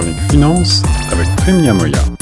chronique finance avec Prime Moya.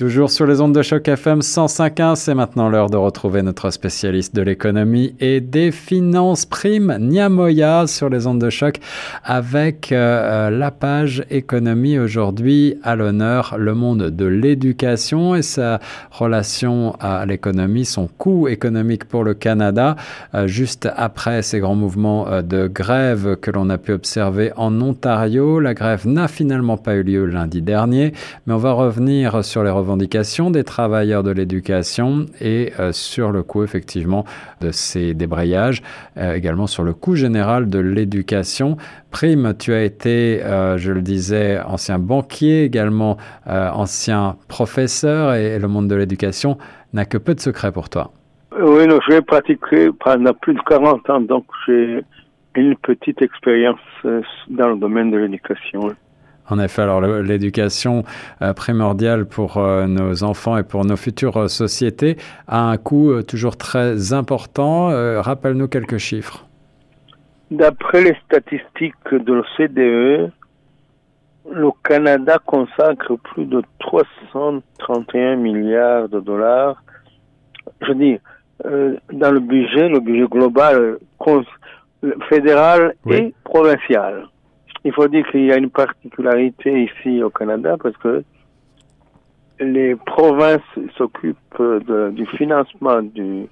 Toujours sur les ondes de choc FM 105.1, c'est maintenant l'heure de retrouver notre spécialiste de l'économie et des finances prime, Niamoya, sur les ondes de choc, avec euh, la page économie aujourd'hui à l'honneur, le monde de l'éducation et sa relation à l'économie, son coût économique pour le Canada, euh, juste après ces grands mouvements euh, de grève que l'on a pu observer en Ontario. La grève n'a finalement pas eu lieu lundi dernier, mais on va revenir sur les revendications des travailleurs de l'éducation et euh, sur le coût effectivement de ces débrayages, euh, également sur le coût général de l'éducation. Prime, tu as été, euh, je le disais, ancien banquier, également ancien professeur et, le monde de l'éducation n'a que peu de secrets pour toi. Oui, j'ai pratiqué pendant plus de 40 ans, donc j'ai une petite expérience dans le domaine de l'éducation. En effet, alors l'éducation euh, primordiale pour euh, nos enfants et pour nos futures euh, sociétés a un coût toujours très important. Rappelle-nous quelques chiffres. D'après les statistiques de l'OCDE, le Canada consacre plus de 331 milliards de dollars. Je dis, dans le budget, le budget global fédéral et provincial. Il faut dire qu'il y a une particularité ici au Canada parce que les provinces s'occupent du financement du,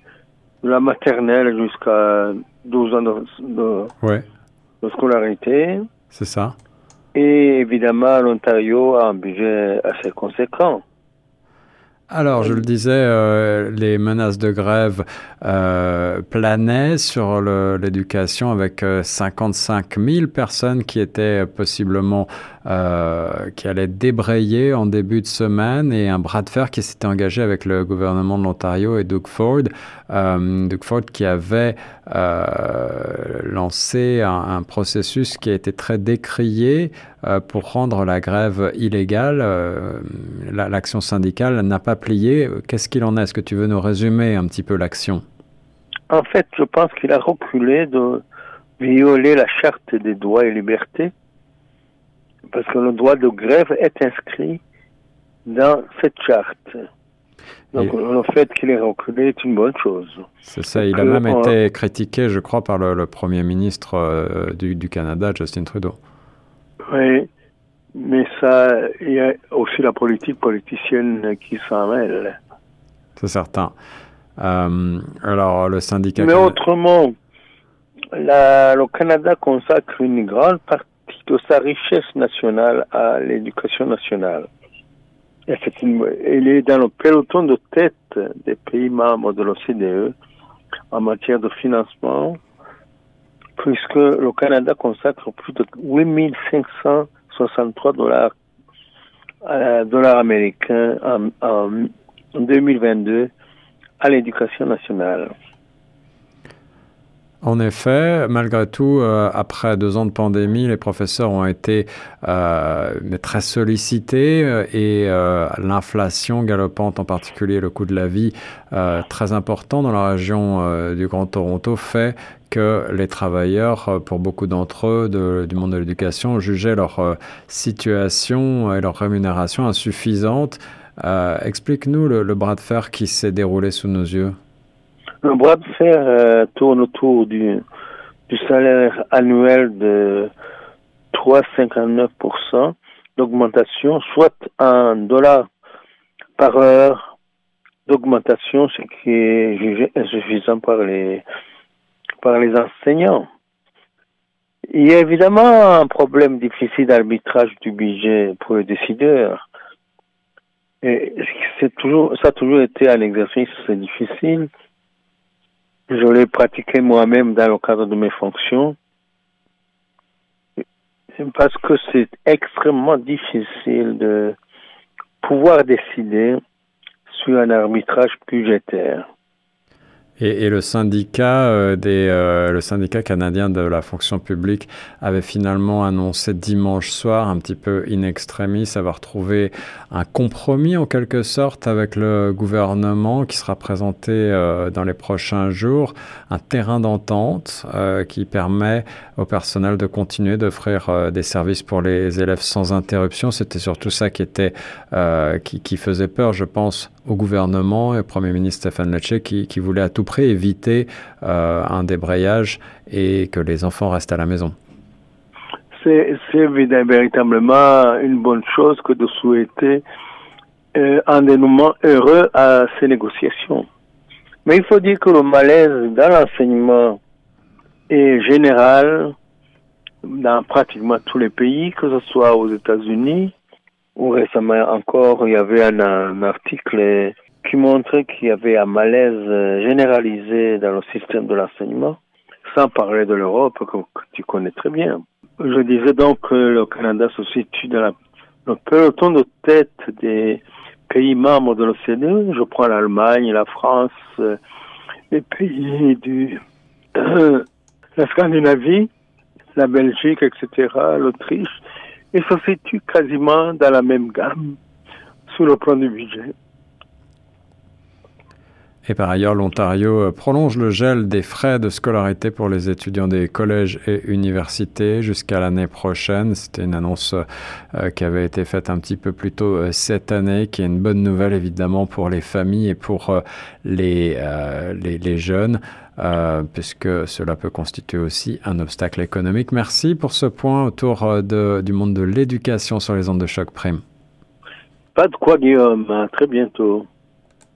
de la maternelle jusqu'à 12 ans de, de scolarité. C'est ça. Et évidemment, l'Ontario a un budget assez conséquent. Alors, je le disais, euh, les menaces de grève euh, planaient sur l'éducation avec 55 euh, 000 personnes qui étaient possiblement qui allait débrayer en début de semaine et un bras de fer qui s'était engagé avec le gouvernement de l'Ontario et Doug Ford. Doug Ford qui avait lancé un, processus qui a été très décrié pour rendre la grève illégale. L'action syndicale n'a pas plié. Qu'est-ce qu'il en est? Est-ce que tu veux nous résumer un petit peu l'action? En fait, je pense qu'il a reculé de violer la charte des droits et libertés parce que le droit de grève est inscrit dans cette charte. Donc le fait qu'il ait reculé est une bonne chose. C'est ça, il a même été critiqué, je crois, par le, Premier ministre euh, du, Canada, Justin Trudeau. Oui, mais ça, il y a aussi la politique politicienne qui s'en mêle. C'est certain. Euh, alors, le syndicat... Mais autrement, le Canada consacre une grande partie de sa richesse nationale à l'éducation nationale. Et il est dans le peloton de tête des pays membres de l'OCDE en matière de financement, puisque le Canada consacre plus de 8563 dollars, euh, dollars américains en, en 2022 à l'éducation nationale. En effet, malgré tout, euh, après deux ans de pandémie, les professeurs ont été euh, très sollicités euh, et l'inflation galopante, en particulier le coût de la vie très important dans la région du Grand Toronto, fait que les travailleurs, pour beaucoup d'entre eux du monde de l'éducation, jugeaient leur situation et leur rémunération insuffisante. Explique-nous le bras de fer qui s'est déroulé sous nos yeux. Le bras de fer tourne autour du, du salaire annuel de 3,59% d'augmentation, soit un dollar par heure d'augmentation, ce qui est jugé insuffisant par les, par les enseignants. Il y a évidemment un problème difficile d'arbitrage du budget pour les décideurs. Et c'est toujours, ça a toujours été un exercice difficile je l'ai pratiqué moi-même dans le cadre de mes fonctions parce que c'est extrêmement difficile de pouvoir décider sur un arbitrage budgétaire. Et, le syndicat euh, des, euh, le syndicat canadien de la fonction publique avait finalement annoncé dimanche soir, un petit peu in extremis, avoir trouvé un compromis en quelque sorte avec le gouvernement qui sera présenté euh, dans les prochains jours, un terrain d'entente qui permet au personnel de continuer d'offrir des services pour les élèves sans interruption. C'était surtout ça qui était qui, qui faisait peur, je pense, au gouvernement et au Premier ministre Stéphane Lecce qui, voulait à tout prix éviter euh, un débrayage et que les enfants restent à la maison. C'est véritablement une bonne chose que de souhaiter euh, un dénouement heureux à ces négociations. Mais il faut dire que le malaise dans l'enseignement est général dans pratiquement tous les pays, que ce soit aux États-Unis, ou récemment encore, il y avait un, article qui montrait qu'il y avait un malaise euh, généralisé dans le système de l'enseignement, sans parler de l'Europe que, tu connais très bien. Je disais donc que le Canada se situe dans la, le peloton de tête des pays membres de l'OCDE. Je prends l'Allemagne, la France, euh, les pays du la Scandinavie, la Belgique, etc., l'Autriche et se situe quasiment dans la même gamme sous le plan du budget? Et par ailleurs, l'Ontario euh, prolonge le gel des frais de scolarité pour les étudiants des collèges et universités jusqu'à l'année prochaine. C'était une annonce euh, qui avait été faite un petit peu plus tôt euh, cette année, qui est une bonne nouvelle évidemment pour les familles et pour les, les, jeunes. puisque cela peut constituer aussi un obstacle économique. Merci pour ce point autour de, du monde de l'éducation sur les ondes de choc prime. Pas de quoi, Guillaume. À très bientôt.